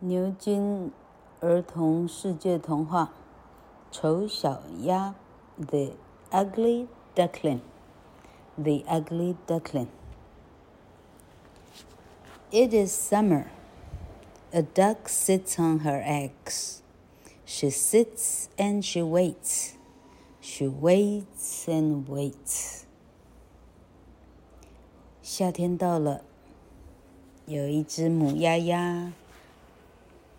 牛津儿童世界童话《丑小鸭》The Ugly Duckling The Ugly Duckling It is summer. A duck sits on her eggs. She sits and she waits. She waits and waits. 夏天到了，有一只母鸭鸭。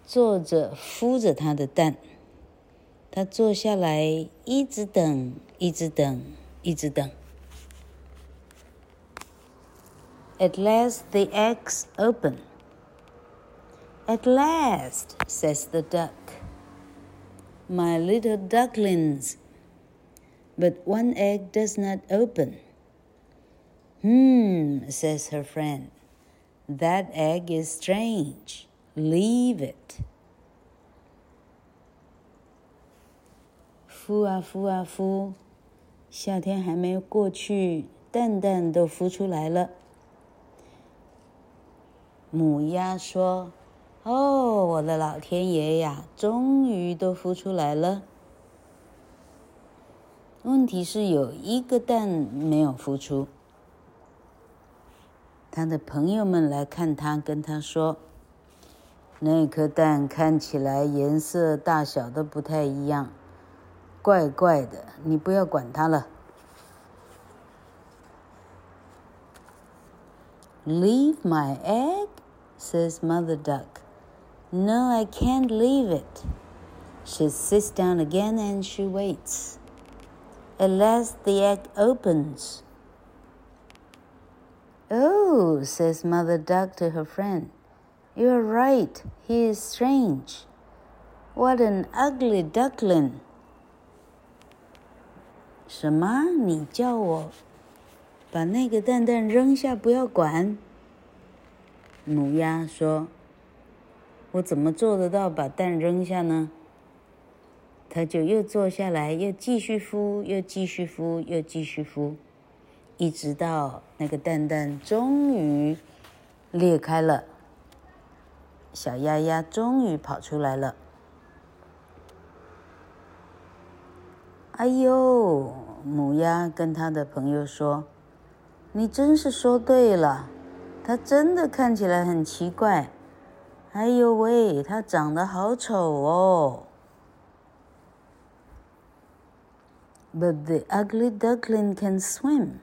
坐着孵着它的蛋，它坐下来，一直等，一直等，一直等。At last the eggs open. At last, says the duck. My little ducklings. But one egg does not open. Hmm, says her friend. That egg is strange. Leave it. 孵啊孵啊孵，夏天还没过去，蛋蛋都孵出来了。母鸭说：“哦，我的老天爷呀，终于都孵出来了。问题是有一个蛋没有孵出。”他的朋友们来看他，跟他说。那颗蛋看起来颜色、大小都不太一样，怪怪的。你不要管它了。Leave my egg, says Mother Duck. No, I can't leave it. She sits down again and she waits. At last the egg opens. Oh, says Mother Duck to her friend. You're right. He is strange. What an ugly duckling. 什么？你叫我把那个蛋蛋扔下，不要管？母鸭说：“我怎么做得到把蛋扔下呢？”它就又坐下来，又继续孵，又继续孵，又继续孵，一直到那个蛋蛋终于裂开了。小鸭鸭终于跑出来了。哎呦，母鸭跟他的朋友说：“你真是说对了，它真的看起来很奇怪。哎呦喂，它长得好丑哦。” But the ugly duckling can swim.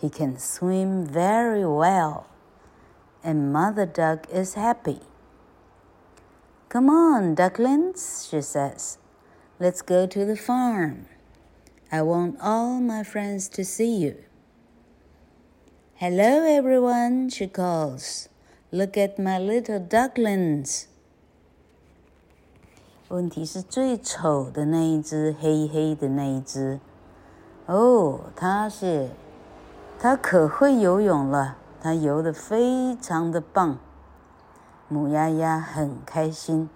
He can swim very well, and Mother Duck is happy. Come on, ducklings, she says. Let's go to the farm. I want all my friends to see you. Hello, everyone, she calls. Look at my little ducklings. 问题是最丑的那一只，黑黑的那一只。哦，它是，它可会游泳了，它游得非常的棒。 母鸭鸭很开心。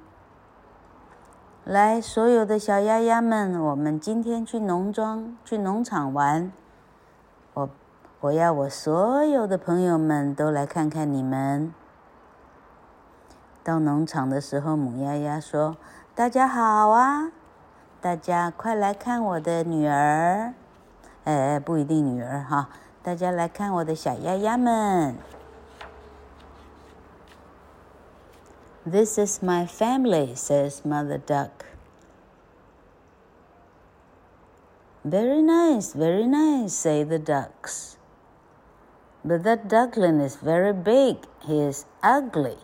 来，所有的小鸭鸭们，我们今天去农庄、去农场玩。我我要我所有的朋友们都来看看你们。到农场的时候，母鸭鸭说：“大家好啊，大家快来看我的女儿。”哎，不一定女儿哈，大家来看我的小鸭鸭们。This is my family, says Mother Duck. Very nice, very nice, say the ducks. But that duckling is very big. He is ugly.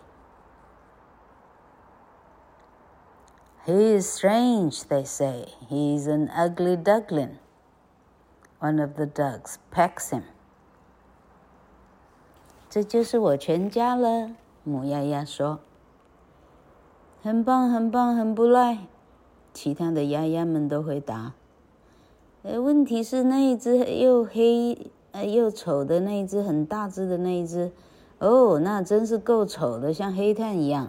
He is strange, they say. He is an ugly duckling. One of the ducks pecks him. 这就是我全家了，母鸭鸭说。 很棒，很棒，很不赖。其他的鸭鸭们都回答。呃，问题是那一只又黑呃又丑的那一只很大只的那一只，哦，那真是够丑的，像黑炭一样，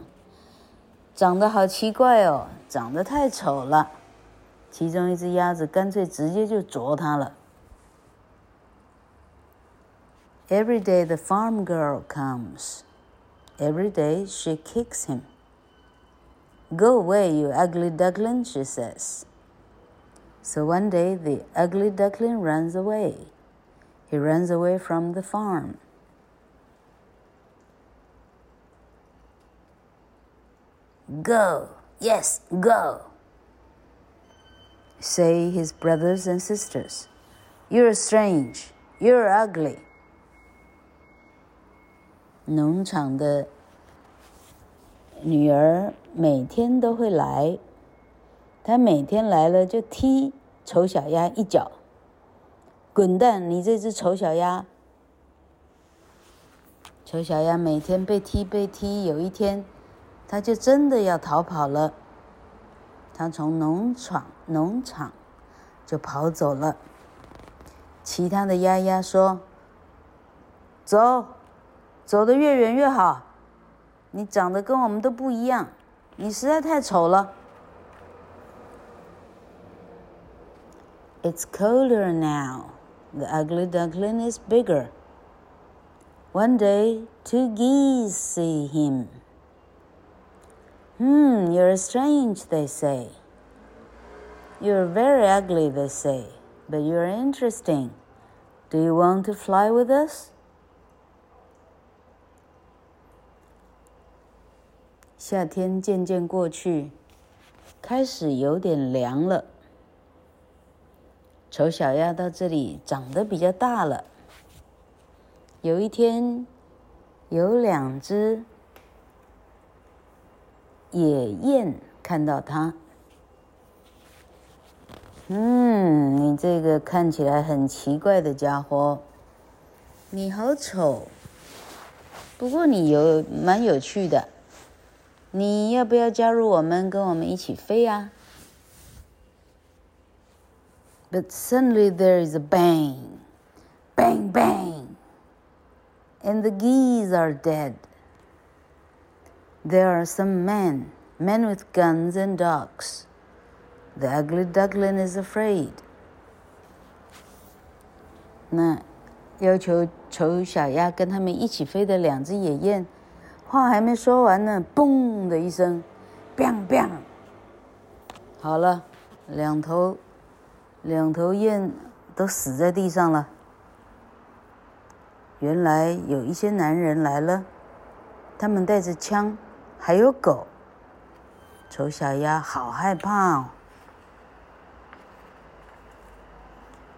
长得好奇怪哦，长得太丑了。其中一只鸭子干脆直接就啄它了。Every day the farm girl comes. Every day she kicks him. Go away, you ugly duckling, she says. So one day the ugly duckling runs away. He runs away from the farm. Go, yes, go, say his brothers and sisters. You're strange, you're ugly. 农场的 女儿每天都会来，她每天来了就踢丑小鸭一脚。滚蛋！你这只丑小鸭！丑小鸭每天被踢被踢，有一天，它就真的要逃跑了。它从农场农场就跑走了。其他的鸭鸭说：“走。”走得越远越好，你长得跟我们都不一样，你实在太丑了。It's colder now. The ugly duckling is bigger. One day, two geese see him. Hmm, you're strange, they say. You're very ugly, they say, but you're interesting. Do you want to fly with us? 夏天渐渐过去，开始有点凉了。丑小鸭到这里长得比较大了。有一天，有两只野雁看到它。嗯，你这个看起来很奇怪的家伙，你好丑。不过你有蛮有趣的。你要不要加入我们，跟我们一起飞呀？But suddenly there is a bang, bang, bang, and the geese are dead. There are some men, men with guns and dogs. The ugly duckling is afraid. 那要求丑小鸭跟他们一起飞的两只野雁。 话还没说完呢，嘣的一声，bang bang，好了，两头两头雁都死在地上了。原来有一些男人来了，他们带着枪，还有狗。丑小鸭好害怕哦。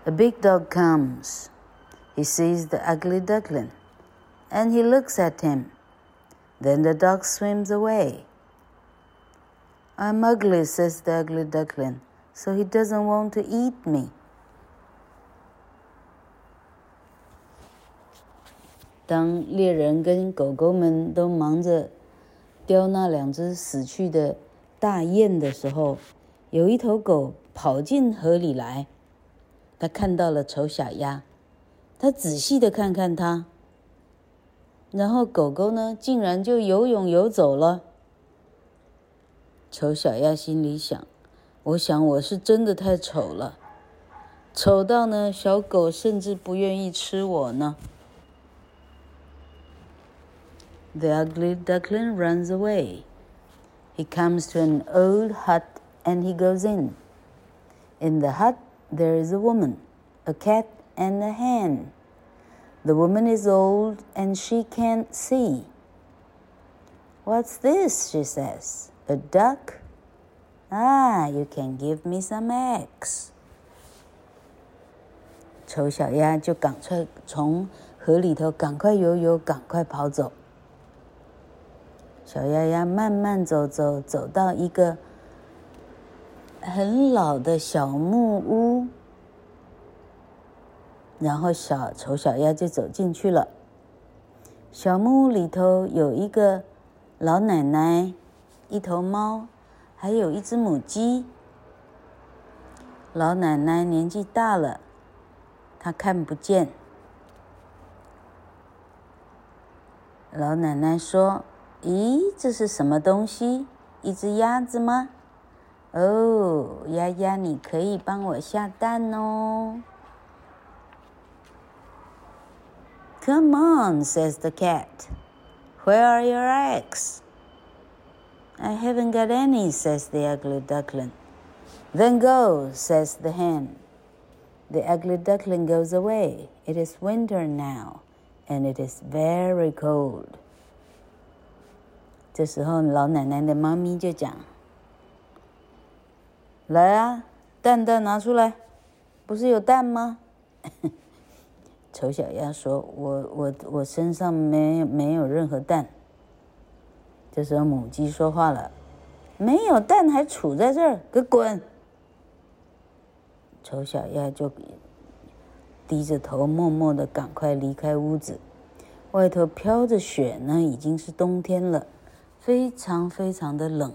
A big dog comes. He sees the ugly duckling, and he looks at him. Then the dog swims away. I'm ugly, says the ugly duckling, so he doesn't want to eat me. 当猎人跟狗狗们都忙着叼那两只死去的大雁的时候，有一头狗跑进河里来，它看到了丑小鸭，它仔细的看看它。然后狗狗呢，竟然就游泳游走了。丑小鸭心里想：“我想我是真的太丑了，丑到呢，小狗甚至不愿意吃我呢。” The ugly duckling runs away. He comes to an old hut and he goes in. In the hut, there is a woman, a cat, and a hen. The woman is old and she can't see. What's this? she says. A duck? Ah, you can give me some eggs. 丑小鸭就赶快从河里头赶快游游，赶快跑走。小鸭鸭慢慢走走，走到一个很老的小木屋。 然后小丑小鸭就走进去了。小木屋里头有一个老奶奶，一头猫，还有一只母鸡。老奶奶年纪大了，她看不见。老奶奶说：“咦，这是什么东西？一只鸭子吗？哦，鸭鸭，你可以帮我下蛋哦。” Come on, says the cat. Where are your eggs? I haven't got any, says the ugly duckling. Then go, says the hen. The ugly duckling goes away. It is winter now, and it is very cold. 这时候，老奶奶的猫咪就讲：“来啊，蛋蛋拿出来，不是有蛋吗？” 丑小鸭说：“我我我身上没没有任何蛋。”这时候母鸡说话了：“没有蛋还杵在这儿，给滚！”丑小鸭就低着头，默默的赶快离开屋子。外头飘着雪呢，已经是冬天了，非常非常的冷。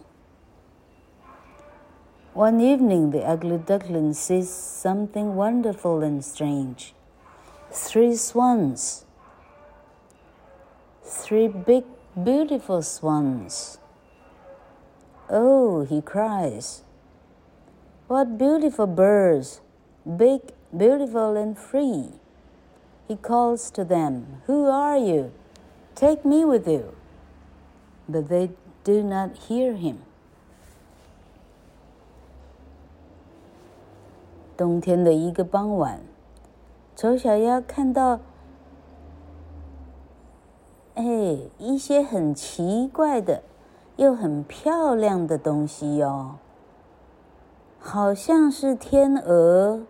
One evening, the ugly duckling sees something wonderful and strange. Three swans. Three big, beautiful swans. Oh, he cries. What beautiful birds! Big, beautiful, and free. He calls to them, Who are you? Take me with you. But they do not hear him. 冬天的一个傍晚。 丑小鸭看到，哎，一些很奇怪的，又很漂亮的东西哟，好像是天鹅，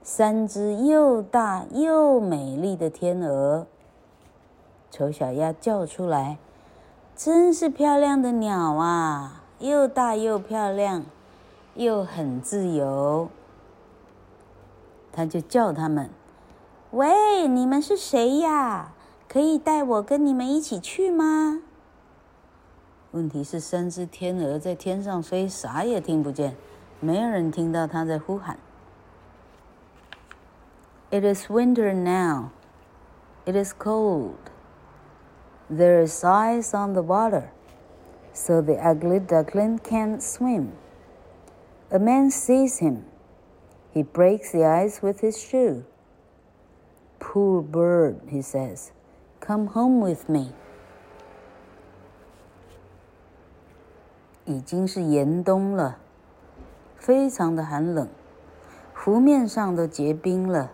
三只又大又美丽的天鹅。丑小鸭叫出来：“真是漂亮的鸟啊，又大又漂亮，又很自由。”他就叫他们：“喂，你们是谁呀？可以带我跟你们一起去吗？”问题是，三只天鹅在天上飞，啥也听不见，没有人听到他在呼喊。It is winter now. It is cold. There is ice on the water, so the ugly duckling can't swim. A man sees him. He breaks the ice with his shoe. Poor bird, he says, come home with me. 已经是严冬了，非常的寒冷，湖面上都结冰了。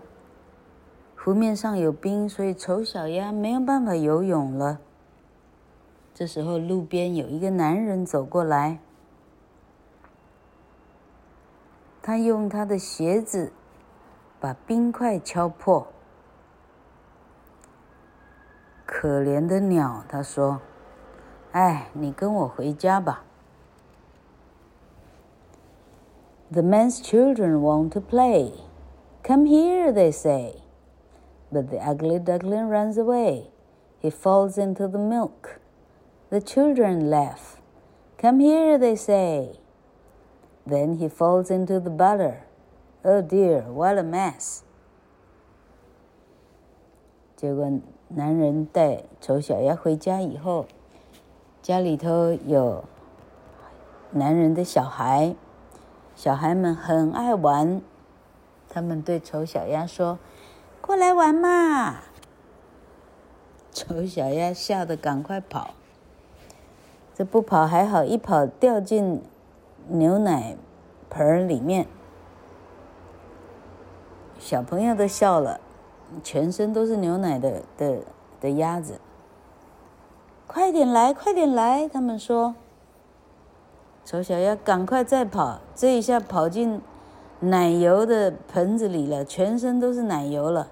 湖面上有冰，所以丑小鸭没有办法游泳了。这时候，路边有一个男人走过来。他用他的鞋子把冰块敲破。可怜的鸟，他说：“哎，你跟我回家吧。” The man's children want to play. Come here, they say. But the ugly duckling runs away. He falls into the milk. The children laugh. Come here, they say. Then he falls into the butter. Oh dear, what a mess! 结果男人带丑小鸭回家以后，家里头有男人的小孩，小孩们很爱玩。他们对丑小鸭说：“过来玩嘛！” 丑小鸭吓得赶快跑。这不跑还好，一跑掉进。牛奶盆里面，小朋友都笑了，全身都是牛奶的的的鸭子。快点来，快点来！他们说。丑小鸭赶快再跑，这一下跑进奶油的盆子里了，全身都是奶油了。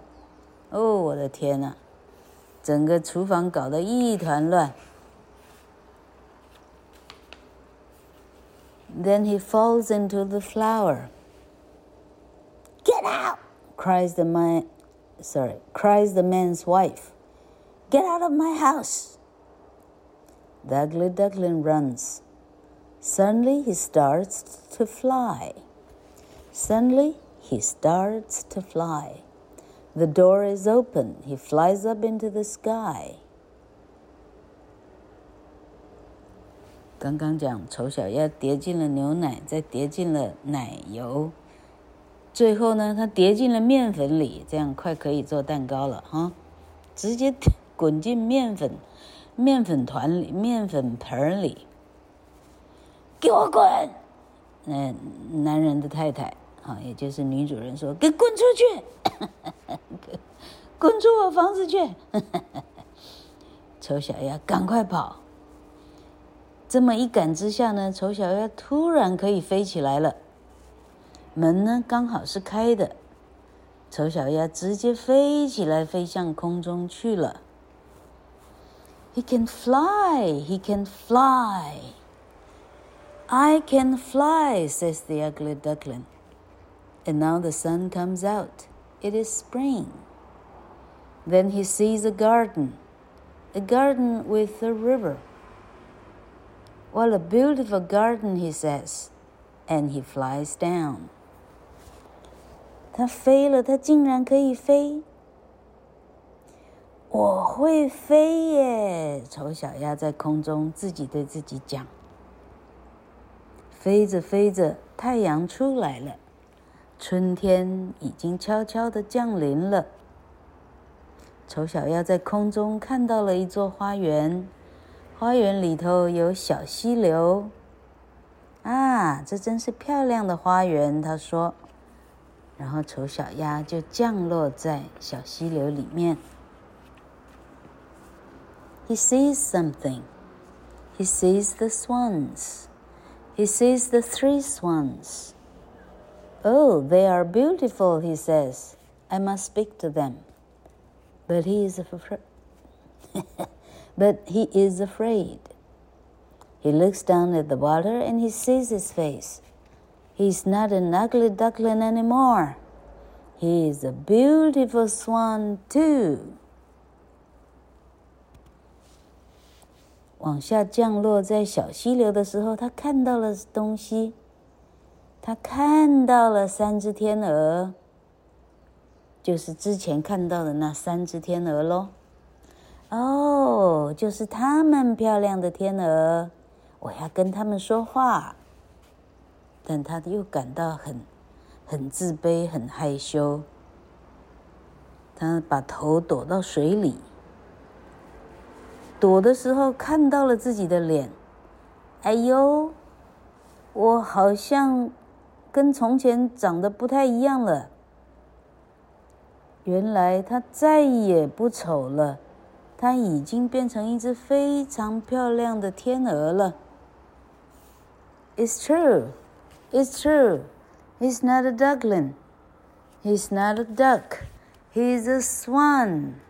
哦，我的天哪！整个厨房搞得一团乱。Then he falls into the flower. Get out! cries the man. Sorry, cries the man's wife. Get out of my house! The ugly duckling runs. Suddenly he starts to fly. Suddenly he starts to fly. The door is open. He flies up into the sky. 刚刚讲丑小鸭跌进了牛奶，再跌进了奶油，最后呢，它跌进了面粉里，这样快可以做蛋糕了哈！直接滚进面粉面粉团里、面粉盆里。给我滚！”那男人的太太啊，也就是女主人说：“给滚出去，滚出我房子去！” 丑小鸭赶快跑。这么一赶之下呢，丑小鸭突然可以飞起来了。门呢，刚好是开的，丑小鸭直接飞起来，飞向空中去了。He can fly, he can fly. I can fly, says the ugly duckling. And now the sun comes out. It is spring. Then he sees a garden, a garden with a river. What a beautiful garden, he says, and he flies down. 他飞了，他竟然可以飞。我会飞耶！丑小鸭在空中自己对自己讲。飞着飞着，太阳出来了，春天已经悄悄地降临了。丑小鸭在空中看到了一座花园，花园里头有小溪流。啊，这真是漂亮的花园，他说。然后丑小鸭就降落在小溪流里面。He sees something. He sees the swans. He sees the three swans. Oh, they are beautiful, he says. I must speak to them. But he is afraid. but he is afraid. He looks down at the water and he sees his face. He's not an ugly duckling anymore. He is a beautiful swan too. 往下降落在小溪流的时候，他看到了东西。他看到了三只天鹅，就是之前看到的那三只天鹅喽。 哦，就是他们漂亮的天鹅，我要跟他们说话。但他又感到很、很自卑、很害羞。他把头躲到水里。躲的时候看到了自己的脸，哎呦，我好像跟从前长得不太一样了。原来他再也不丑了，他已经变成一只非常漂亮的天鹅了。It's true, it's true. He's not a duckling. He's not a duck. He's a swan.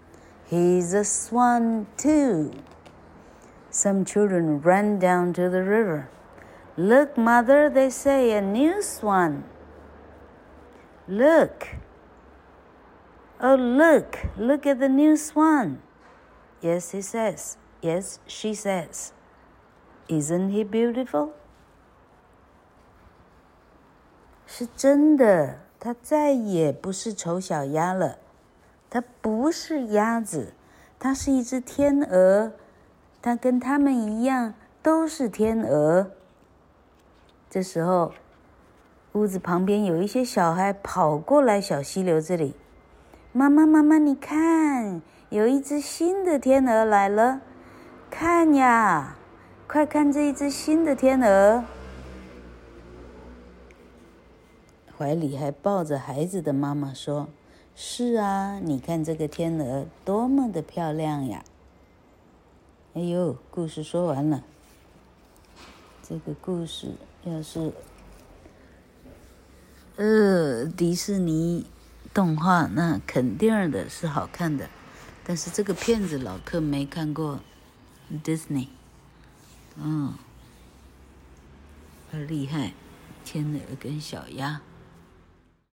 He's a swan too. Some children run down to the river. Look, mother, they say, a new swan. Look. Oh, look, look at the new swan. Yes, he says. Yes, she says. Isn't he beautiful? 是真的，他再也不是丑小鸭了。它不是鸭子，它是一只天鹅，它跟他们一样都是天鹅。这时候，屋子旁边有一些小孩跑过来小溪流这里。妈妈，妈妈，你看，有一只新的天鹅来了，看呀，快看这一只新的天鹅，怀里还抱着孩子的妈妈说。是啊，你看这个天鹅多么的漂亮呀！哎呦，故事说完了。这个故事要是呃迪士尼动画，那肯定的是好看的。但是这个片子老客没看过，Disney，嗯，很厉害，天鹅跟小鸭。